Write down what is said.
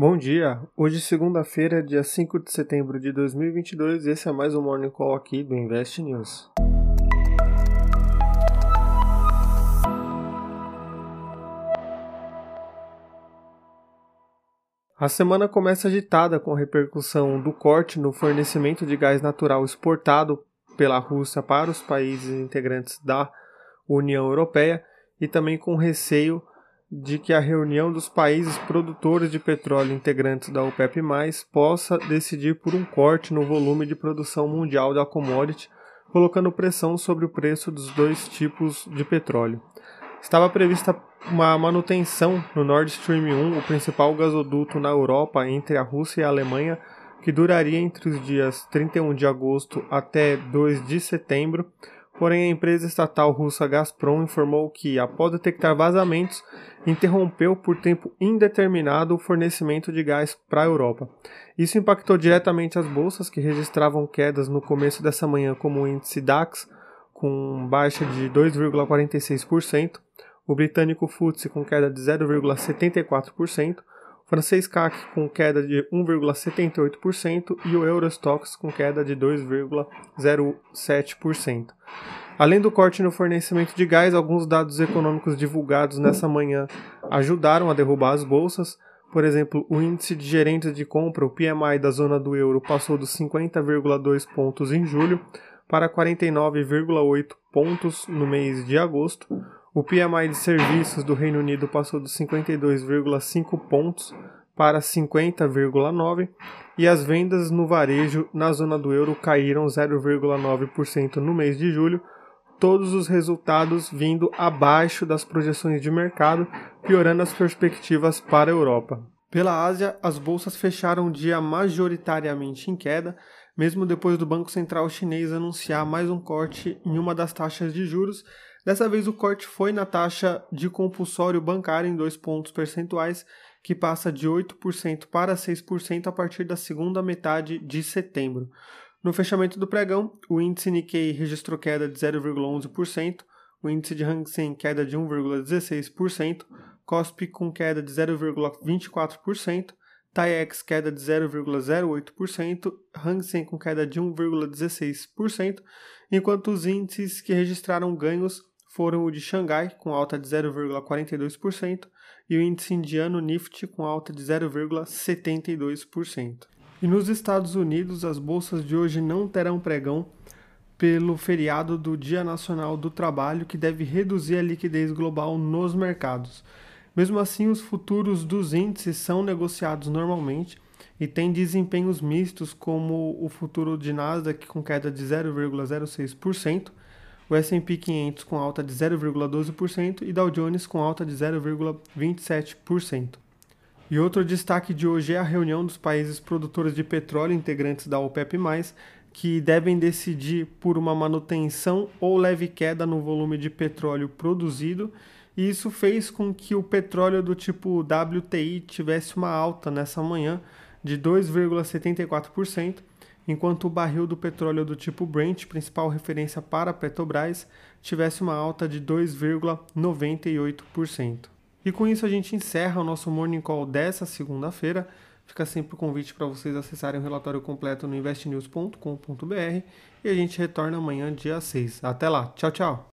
Bom dia, hoje segunda-feira, dia 5 de setembro de 2022, esse é mais um Morning Call aqui do Invest News. A semana começa agitada com a repercussão do corte no fornecimento de gás natural exportado pela Rússia para os países integrantes da União Europeia e também com receio de que a reunião dos países produtores de petróleo integrantes da OPEP+, possa decidir por um corte no volume de produção mundial da commodity, colocando pressão sobre o preço dos dois tipos de petróleo. Estava prevista uma manutenção no Nord Stream 1, o principal gasoduto na Europa entre a Rússia e a Alemanha, que duraria entre os dias 31 de agosto até 2 de setembro, Porém, a empresa estatal russa Gazprom informou que, após detectar vazamentos, interrompeu por tempo indeterminado o fornecimento de gás para a Europa. Isso impactou diretamente as bolsas, que registravam quedas no começo dessa manhã, como o índice DAX, com baixa de 2,46%, o britânico FTSE com queda de 0,74%, o francês CAC com queda de 1,78% e o Eurostox com queda de 2,07%. Além do corte no fornecimento de gás, alguns dados econômicos divulgados nessa manhã ajudaram a derrubar as bolsas. Por exemplo, o índice de gerentes de compra, o PMI da zona do euro, passou dos 50,2 pontos em julho para 49,8 pontos no mês de agosto. O PMI de serviços do Reino Unido passou dos 52,5 pontos para 50,9 e as vendas no varejo na zona do euro caíram 0,9% no mês de julho todos os resultados vindo abaixo das projeções de mercado, piorando as perspectivas para a Europa. Pela Ásia, as bolsas fecharam o dia majoritariamente em queda, mesmo depois do Banco Central chinês anunciar mais um corte em uma das taxas de juros. Dessa vez, o corte foi na taxa de compulsório bancário em dois pontos percentuais, que passa de 8% para 6% a partir da segunda metade de setembro. No fechamento do pregão, o índice Nikkei registrou queda de 0,11%, o índice de Hang Seng queda de 1,16%, Kospi com queda de 0,24%, TAIEX queda de 0,08%, Hang Seng com queda de 1,16%, enquanto os índices que registraram ganhos foram o de Xangai, com alta de 0,42%, e o índice indiano Nifty, com alta de 0,72%. E nos Estados Unidos, as bolsas de hoje não terão pregão pelo feriado do Dia Nacional do Trabalho, que deve reduzir a liquidez global nos mercados. Mesmo assim, os futuros dos índices são negociados normalmente e têm desempenhos mistos, como o futuro de Nasdaq com queda de 0,06%, o S&P 500 com alta de 0,12% e Dow Jones com alta de 0,27%. E outro destaque de hoje é a reunião dos países produtores de petróleo integrantes da OPEP+, que devem decidir por uma manutenção ou leve queda no volume de petróleo produzido, e isso fez com que o petróleo do tipo WTI tivesse uma alta nessa manhã de 2,74%, enquanto o barril do petróleo do tipo Brent, principal referência para a Petrobras, tivesse uma alta de 2,98%. E com isso a gente encerra o nosso Morning Call dessa segunda-feira. Fica sempre o convite para vocês acessarem o relatório completo no investnews.com.br e a gente retorna amanhã, dia 6. Até lá. Tchau, tchau.